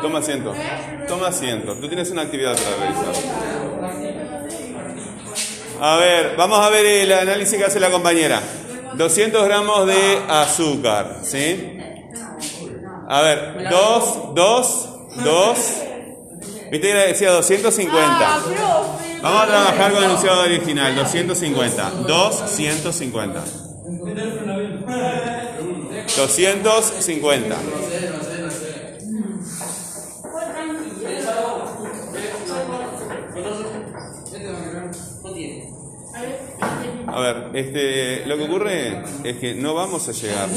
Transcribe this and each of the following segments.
Toma asiento. Toma asiento. Tú tienes una actividad para realizar. A ver, vamos a ver el análisis que hace la compañera. 200 gramos de azúcar, ¿sí? A ver, 2, 2, 2. ¿Viste que decía 250? Vamos a trabajar con el enunciado original, 250. 250. 250. A ver, este, lo que ocurre es que no vamos a llegar.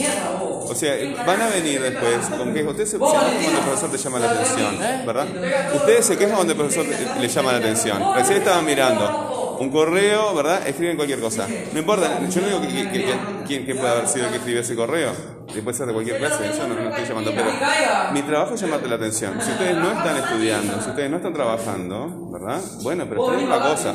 O sea, van a venir después con que ustedes se quejan cuando el profesor te llama la atención, ¿verdad? Ustedes se quejan cuando el profesor le llama la atención. Recién estaban mirando un correo, ¿verdad? Escriben cualquier cosa. No importa, yo no digo que, que, quién puede haber sido el que escribió ese correo. Puede ser de cualquier clase, eso no, no estoy llamando. Pero mi trabajo es llamarte la atención. Si ustedes no están estudiando, si ustedes no están trabajando, ¿verdad? Bueno, pero esperen una cosa.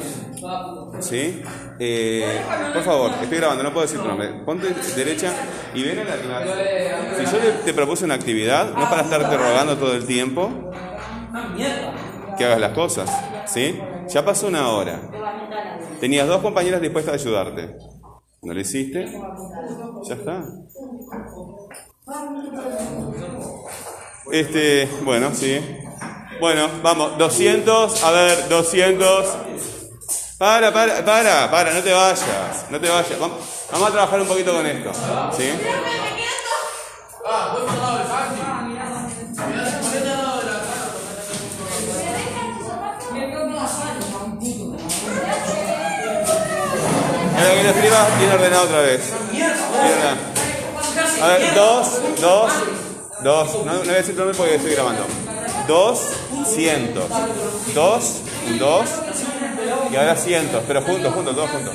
¿Sí? Eh, por favor, estoy grabando, no puedo decir tu nombre. Ponte derecha y ven a la clase. Si yo te propuse una actividad, no es para estarte rogando todo el tiempo que hagas las cosas. ¿Sí? Ya pasó una hora. Tenías dos compañeras dispuestas a ayudarte. ¿No lo hiciste? Ya está. Este, bueno, sí. Bueno, vamos, 200, a ver, 200. Para, para, para, para, no te vayas, no te vayas. Vamos, vamos a trabajar un poquito con esto. ¿Sí? Lo bien ordenado otra vez. Bien. A ver, dos, dos, dos. No, voy a decir nombre porque estoy grabando. Dos, cientos. Dos, dos. Y ahora cientos, pero juntos, juntos, todos juntos.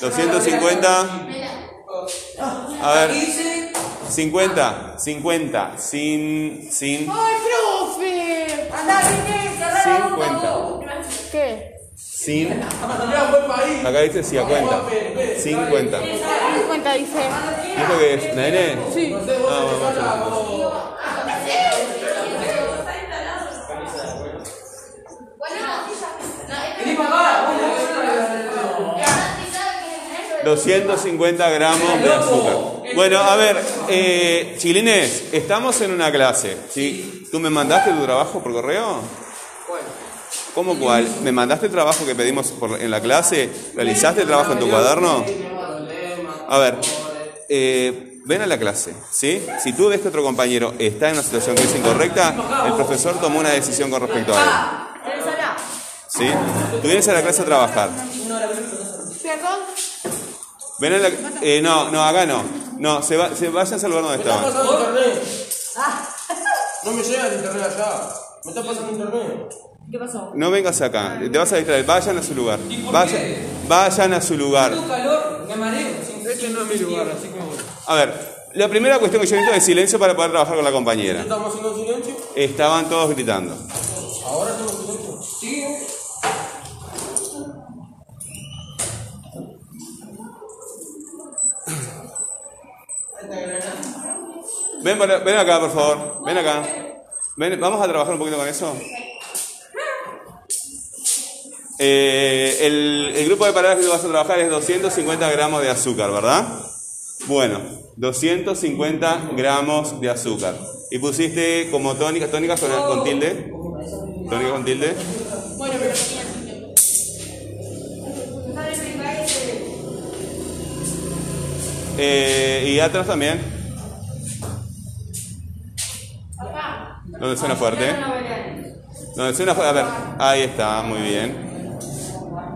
Doscientos cincuenta. A ver. 50, 50, sin, sin. ¡Ay, profe! ¡Anda, 50. ¿Qué? Sin. Acá dice si a cuenta. 50. 50 dice. ¿Y esto qué es? ¿Nene? Sí. Ah, vamos a hacer. 250 gramos de azúcar. Bueno, a ver, eh, chilines, estamos en una clase. ¿sí? ¿Tú me mandaste tu trabajo por correo? ¿Cómo cuál? ¿Me mandaste el trabajo que pedimos por- en la clase? ¿Realizaste el trabajo en tu cuaderno? A ver, eh, ven a la clase, ¿sí? Si tú ves que otro compañero está en una situación que es incorrecta, el profesor tomó una decisión con respecto a él. ¿Sí? Tú vienes a la clase a trabajar. ¿Perdón? Ven a la... eh, no, no, acá no. No, se, va, se vayan al lugar donde estaban. pasando internet. No me llega el internet allá. Me está pasando internet. ¿Qué pasó? No vengas acá, te vas a distraer. Vayan a su lugar. Vayan, vayan a su lugar. calor, me mareo. Este no es mi lugar, así que A ver, la primera cuestión que yo necesito es silencio para poder trabajar con la compañera. estamos haciendo silencio. Estaban todos gritando. Ahora estamos en silencio. Sí. Ven, para- ven acá, por favor. Ven acá. Ven, vamos a trabajar un poquito con eso. Eh, el, el grupo de palabras que tú vas a trabajar es 250 gramos de azúcar, ¿verdad? Bueno, 250 gramos de azúcar. Y pusiste como tónicas, tónicas con, con tilde. Tónicas con tilde. Bueno, pero Eh, y atrás también. Donde suena fuerte. Donde suena fuerte. A ver, ahí está, muy bien.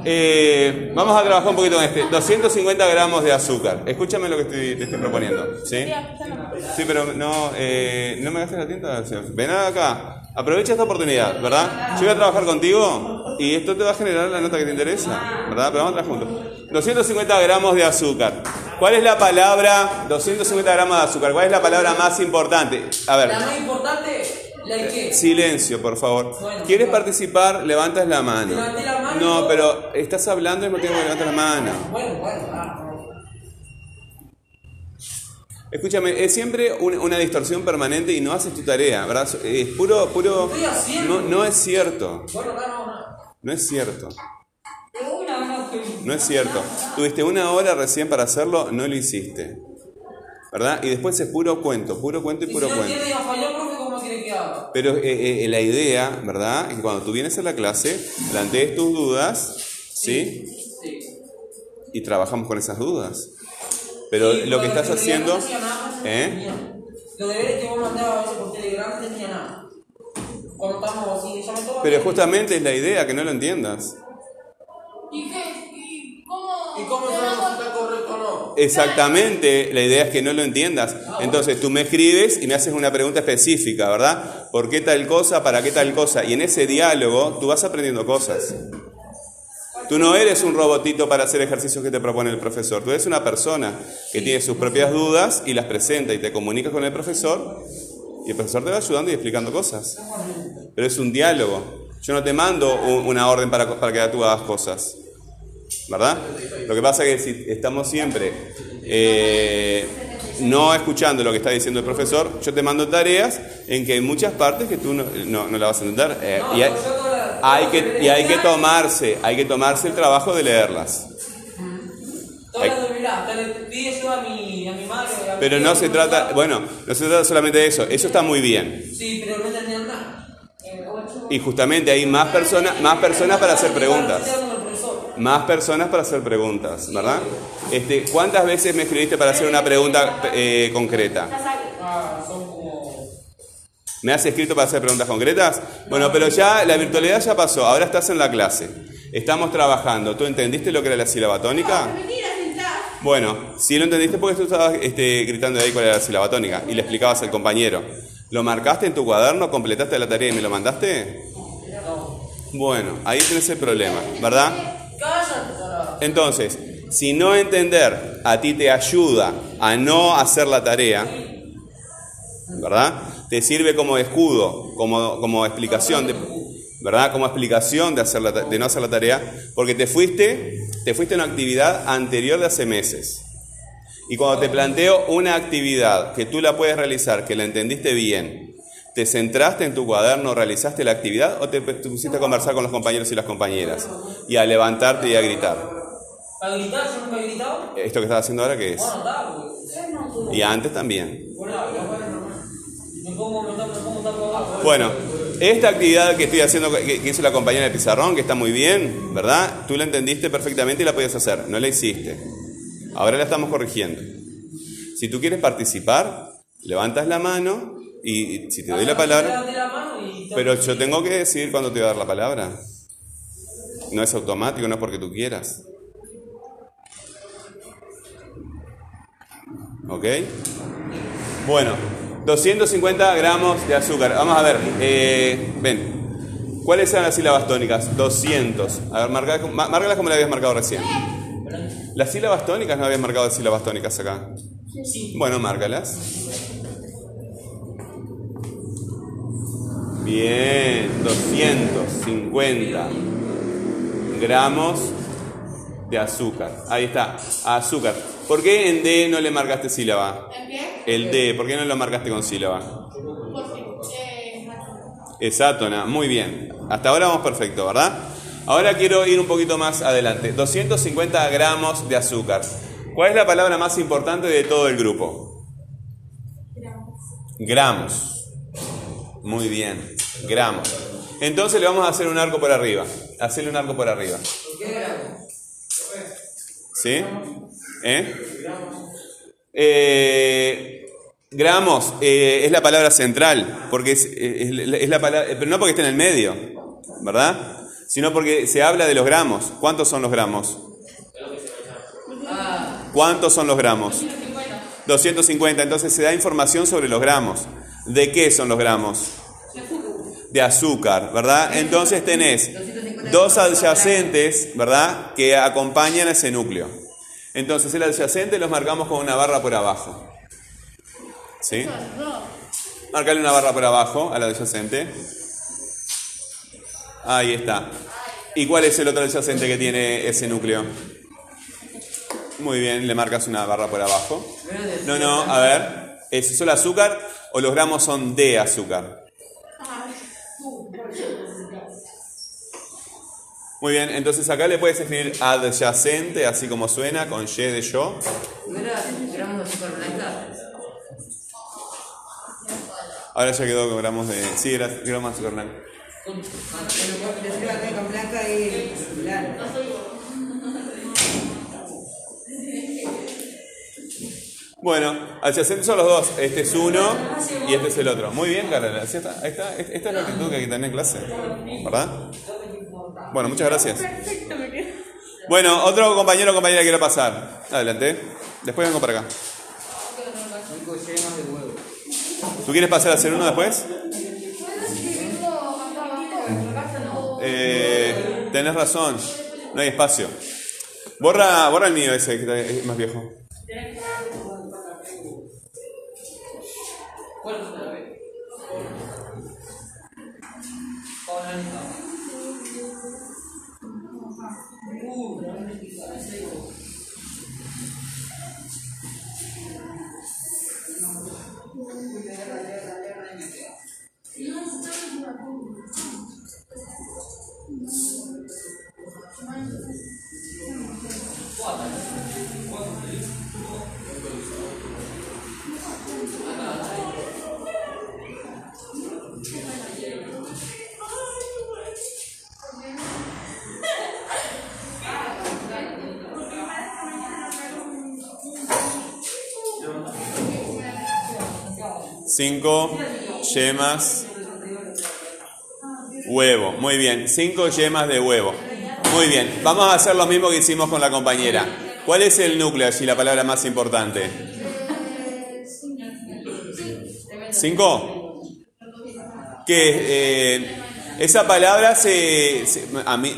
Eh, vamos a trabajar un poquito con este. 250 gramos de azúcar. Escúchame lo que estoy, te estoy proponiendo. ¿Sí? Sí, pero no, eh, no me gastes la tinta. Ven acá. Aprovecha esta oportunidad, ¿verdad? Yo voy a trabajar contigo y esto te va a generar la nota que te interesa, ¿verdad? Pero vamos a trabajar juntos. 250 gramos de azúcar. ¿Cuál es la palabra? 250 gramos de azúcar. ¿Cuál es la palabra más importante? A ver. La más importante, Silencio, por favor. Bueno, ¿Quieres participar? Levantas la mano. La mano. No, pero estás hablando y no tengo que levantar la mano. Bueno, bueno, ah. Escúchame, es siempre un- una distorsión permanente y no haces tu tarea, ¿verdad? Es puro, puro. No, no es cierto. No, es cierto. No es cierto. Tuviste una hora recién para hacerlo, no lo hiciste. ¿Verdad? Y después es puro cuento, puro cuento y puro cuento. Pero eh, eh, la idea, ¿verdad? Es que cuando tú vienes a la clase, plantees tus dudas, ¿sí? Sí. Y trabajamos con esas dudas. Pero Sí, lo que estás haciendo... ¿Eh? Los deberes que vos mandabas a veces por Telegram no tenía nada. Cuando estamos así, ya me. Pero justamente es la idea, que no lo entiendas. ¿Y qué? ¿Y cómo? ¿Y cómo sabemos si está correcto o no? Exactamente, la idea es que no lo entiendas. Entonces tú me escribes y me haces una pregunta específica, ¿verdad? ¿Por qué tal cosa? ¿Para qué tal cosa? Y en ese diálogo tú vas aprendiendo cosas. Tú no eres un robotito para hacer ejercicios que te propone el profesor. Tú eres una persona que tiene sus propias dudas y las presenta y te comunicas con el profesor y el profesor te va ayudando y explicando cosas. Pero es un diálogo. Yo no te mando un- una orden para, para que tú hagas cosas. ¿Verdad? Lo que pasa es que si estamos siempre eh, no escuchando lo que está diciendo el profesor, yo te mando tareas en que hay muchas partes que tú no, no, no la vas a entender. eh, y, hay, hay que, y hay que tomarse, hay que tomarse el trabajo de leerlas. Pero no se trata, bueno, no se trata solamente de eso, eso está muy bien. Sí, pero no nada. Y justamente hay más personas, más personas para hacer preguntas. Estaba con el profesor. Más personas para hacer preguntas, ¿verdad? Este, ¿Cuántas veces me escribiste para hacer una pregunta eh, concreta? ¿Me has escrito para hacer preguntas concretas? Bueno, pero ya la virtualidad ya pasó, ahora estás en la clase. Estamos trabajando. ¿Tú entendiste lo que era la sílaba tónica? Bueno, si lo entendiste porque tú estabas este, gritando ahí cuál era la sílaba tónica y le explicabas al compañero. ¿Lo marcaste en tu cuaderno, completaste la tarea y me lo mandaste? Bueno, ahí tienes el problema, ¿verdad? Entonces, si no entender a ti te ayuda a no hacer la tarea, ¿verdad? Te sirve como escudo, como, como explicación, de, ¿verdad? Como explicación de, hacer la de no hacer la tarea, porque te fuiste, te fuiste a una actividad anterior de hace meses. Y cuando te planteo una actividad que tú la puedes realizar, que la entendiste bien, ¿te centraste en tu cuaderno, realizaste la actividad o te pusiste a conversar con los compañeros y las compañeras? Y a levantarte y a gritar. ¿Para gritar? ¿Yo nunca he gritado? ¿Esto que estás haciendo ahora qué es? Bueno, está, pues. Y antes también. Bueno, me pongo, me, tapo- me pongo un tapo abajo. Bueno, esta actividad que estoy haciendo, que, que hizo la compañera de Pizarrón, que está muy bien, ¿verdad? Tú la entendiste perfectamente y la podías hacer, no la hiciste. Ahora la estamos corrigiendo. Si tú quieres participar, levantas la mano y, si te doy la palabra... Mano y- Pero yo tengo que decir cuándo te voy a dar la palabra. No es automático, no es porque tú quieras. ¿Ok? Bueno, 250 gramos de azúcar. Vamos a ver, eh, ven. ¿Cuáles eran las sílabas tónicas? 200. A ver, marca- márcalas como le habías marcado recién. Las sílabas tónicas no habías marcado sílabas tónicas acá. Bueno, márcalas. Bien, 250 gramos de azúcar. Ahí está, azúcar. ¿Por qué en D no le marcaste sílaba? ¿En qué? El D, ¿por qué no lo marcaste con sílaba? Porque, Exactona, muy bien. Hasta ahora vamos perfecto, ¿verdad? Ahora quiero ir un poquito más adelante. 250 gramos de azúcar. ¿Cuál es la palabra más importante de todo el grupo? Gramos. Muy bien, gramos. Entonces le vamos a hacer un arco por arriba. Hacerle un arco por arriba. ¿Sí? ¿Eh? Eh, gramos eh, es la palabra central, porque es, la palabra, pero no porque esté en el medio, ¿verdad? Sino porque se habla de los gramos. ¿Cuántos son los gramos? ¿Cuántos son los gramos? 250. Entonces se da información sobre los gramos. ¿De qué son los gramos? De azúcar, ¿verdad? Entonces tenés dos adyacentes, ¿verdad? Que acompañan a ese núcleo. Entonces el adyacente los marcamos con una barra por abajo. ¿Sí? Marcarle una barra por abajo al adyacente. Ahí está. ¿Y cuál es el otro adyacente que tiene ese núcleo? Muy bien, le marcas una barra por abajo. No, no, a ver. ¿Es solo azúcar o los gramos son de azúcar? Muy bien, entonces acá le puedes escribir adyacente, así como suena, con Y de yo. Ahora ya quedó con gramos de. Sí, era gramos de blanca. Bueno, adyacentes son los dos. Este es uno y este es el otro. Muy bien, Carla. Ahí está. Esta es la actitud que hay que tener en clase. ¿Verdad? Bueno, muchas gracias. Bueno, otro compañero o compañera quiere pasar. Adelante. Después vengo para acá. ¿Tú quieres pasar a hacer uno después? Eh, tenés razón. No hay espacio. Borra, borra el mío ese, que es más viejo. ¿Cuál es Cinco yemas. Huevo. Muy bien. Cinco yemas de huevo. Muy bien. Vamos a hacer lo mismo que hicimos con la compañera. ¿Cuál es el núcleo allí, la palabra más importante? ¿Cinco? Que eh, esa palabra se... a, mí,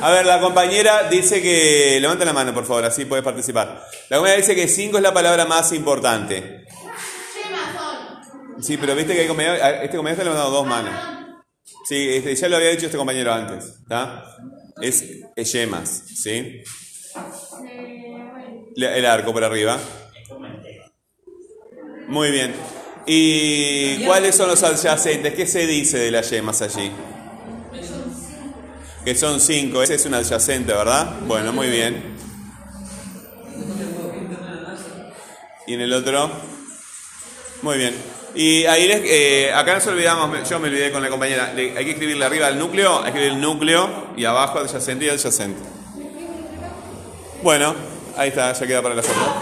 a ver, la compañera dice que... Levanta la mano, por favor, así puedes participar. La compañera dice que cinco es la palabra más importante. Sí, pero viste que hay a este compañero está levantando dos manos. Sí, este, ya lo había dicho este compañero antes. ¿Está? Es, es yemas, ¿sí? Le- El arco por arriba. Muy bien. ¿Y cuáles son los adyacentes? ¿Qué se dice de las yemas allí? Que son cinco. Ese es un adyacente, ¿verdad? Bueno, muy bien. ¿Y en el otro? Muy bien. Y ahí les, eh, acá nos olvidamos, yo me olvidé con la compañera, le- hay que escribirle arriba al núcleo, hay que escribir el núcleo y abajo adyacente y adyacente. Bueno, ahí está, ya queda para la foto.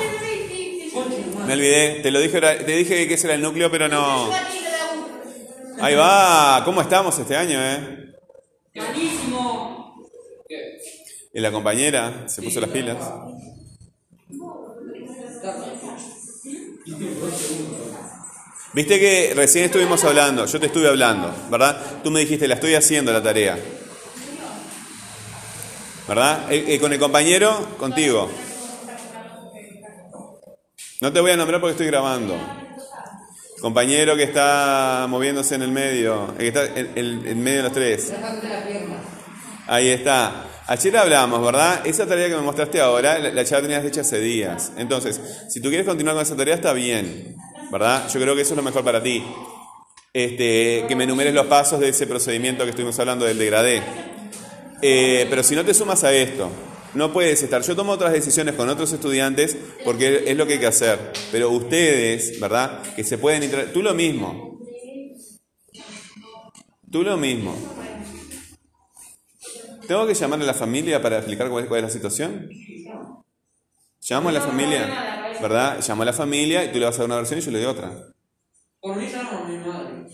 Me olvidé, te lo dije, te dije que ese era el núcleo, pero no. Ahí va, ¿cómo estamos este año, eh? ¡Buenísimo! Y la compañera se puso las pilas. Viste que recién estuvimos hablando, yo te estuve hablando, ¿verdad? Tú me dijiste, la estoy haciendo la tarea. ¿Verdad? Eh, eh, con el compañero, contigo. No te voy a nombrar porque estoy grabando. Compañero que está moviéndose en el medio, que está en medio de los tres. Ahí está. Ayer hablamos, ¿verdad? Esa tarea que me mostraste ahora, la, la ya la tenías hecha hace días. Entonces, si tú quieres continuar con esa tarea, está bien, ¿verdad? Yo creo que eso es lo mejor para ti. Este, que me enumeres los pasos de ese procedimiento que estuvimos hablando del degradé. Eh, pero si no te sumas a esto, no puedes estar. Yo tomo otras decisiones con otros estudiantes porque es lo que hay que hacer. Pero ustedes, ¿verdad? Que se pueden inter- Tú lo mismo. Tú lo mismo. ¿Tengo que llamar a la familia para explicar cuál es, cuál es la situación? Llamo a la familia, ¿verdad? Llamo a la familia y tú le vas a dar una versión y yo le doy otra. Por mí llamo a mi madre.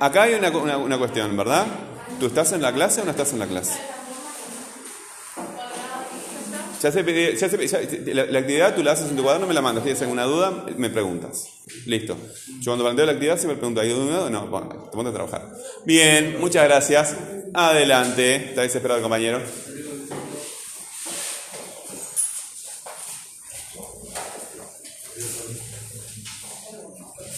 Acá hay una, una- una cuestión, ¿verdad? ¿Tú estás en la clase o no estás en la clase? Ya se, ya se- ya- la, la actividad tú la haces en tu cuaderno, me la mandas. ¿Tienes alguna duda? Me preguntas. Listo. Yo cuando planteo la actividad siempre pregunto, ¿hay duda? No, bueno, te ponte a trabajar. Bien, muchas gracias. Adelante. Está desesperado el compañero.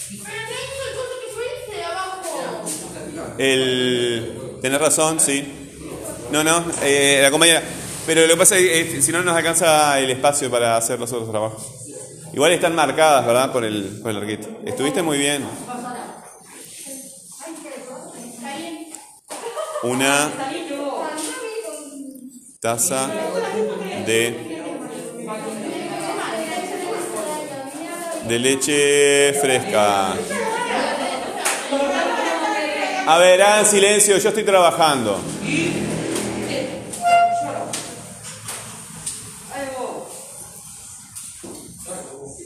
Pero no hizo el coso que fuiste de abajo. El... Tenés razón, sí. No, no, eh, la compañera. Pero lo que pasa es que eh, si no nos alcanza el espacio para hacer los otros trabajos. Igual están marcadas, ¿verdad? Por el, por el arquito. Estuviste muy bien. Una taza de, de leche fresca. A ver, hagan silencio, yo estoy trabajando.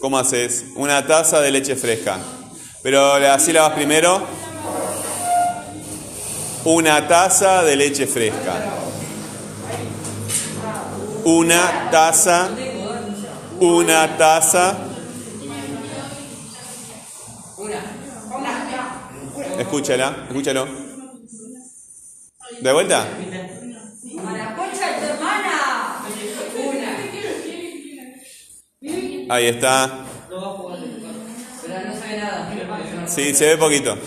¿Cómo haces? Una taza de leche fresca. Pero la sílabas primero. Una taza de leche fresca. Una taza. Una taza. Escúchala, escúchalo. ¿De vuelta? Ahí está. Sí, se ve poquito.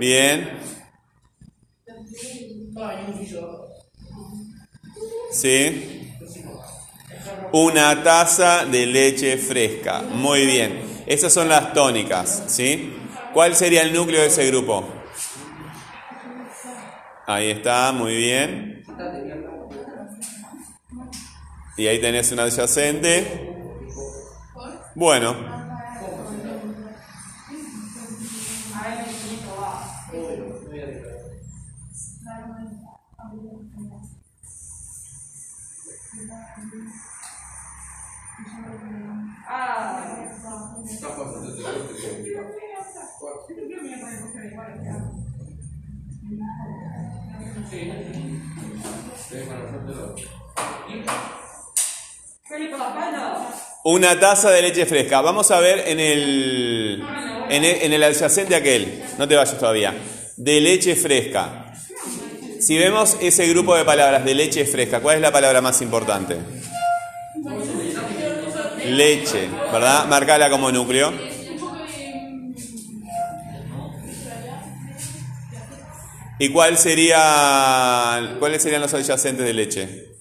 Bien. Sí. Una taza de leche fresca. Muy bien. Esas son las tónicas, ¿sí? ¿Cuál sería el núcleo de ese grupo? Ahí está, muy bien. Y ahí tenés una adyacente. Bueno. Una taza de leche fresca. Vamos a ver en el, en el, en el adyacente aquel. No te vayas todavía. De leche fresca. Si vemos ese grupo de palabras de leche fresca, ¿cuál es la palabra más importante? Leche, ¿verdad? Marcala como núcleo. ¿Y cuál sería, cuáles serían los adyacentes de leche?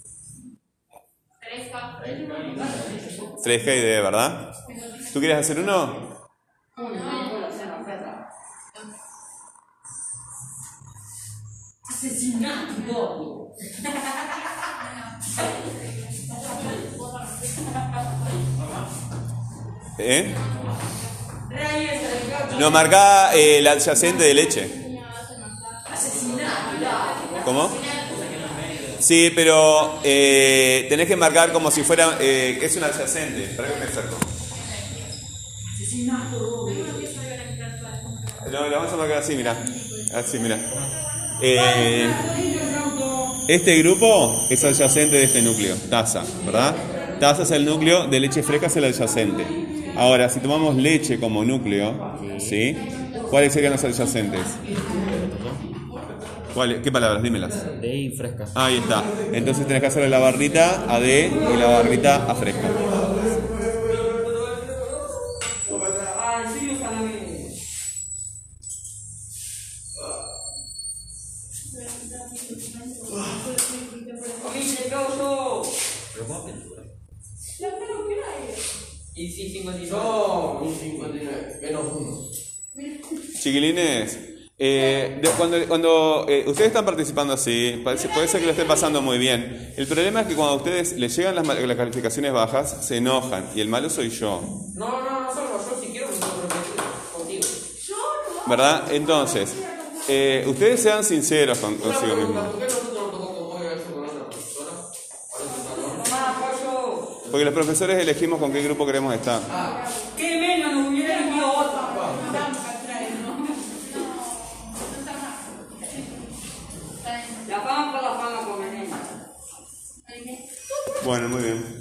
Fresca y de, ¿verdad? ¿Tú quieres hacer uno? Asesinato. ¿Eh? Nos marca el adyacente de leche. ¿Cómo? Sí, pero eh, tenés que marcar como si fuera. Eh, es un adyacente. Para que me acerco. No, lo vamos a marcar así, mira. Así, mira. Eh, este grupo es adyacente de este núcleo, taza, ¿verdad? Taza es el núcleo, de leche fresca es el adyacente. Ahora, si tomamos leche como núcleo, ¿sí? ¿Cuáles serían los adyacentes? ¿Cuáles? ¿Qué palabras? Dímelas. De ahí fresca. Ahí está. Entonces tenés que hacerle la barrita a D y la barrita a fresca. Eh, de- cuando, cuando eh, ustedes están participando así, parece- puede ser que lo estén pasando muy bien. El problema es que cuando a ustedes les llegan las, las calificaciones bajas, se enojan y el malo soy yo. No, no, no salgo yo si quiero, me puedo repetir contigo. ¿Verdad? Entonces, eh, ustedes sean sinceros con, consigo mismos. ¿Por qué nosotros nos tocó convocar eso con otra persona? Para ese salón. Mamá, pollo. Porque los profesores elegimos con qué grupo queremos estar. Bueno, muy bien.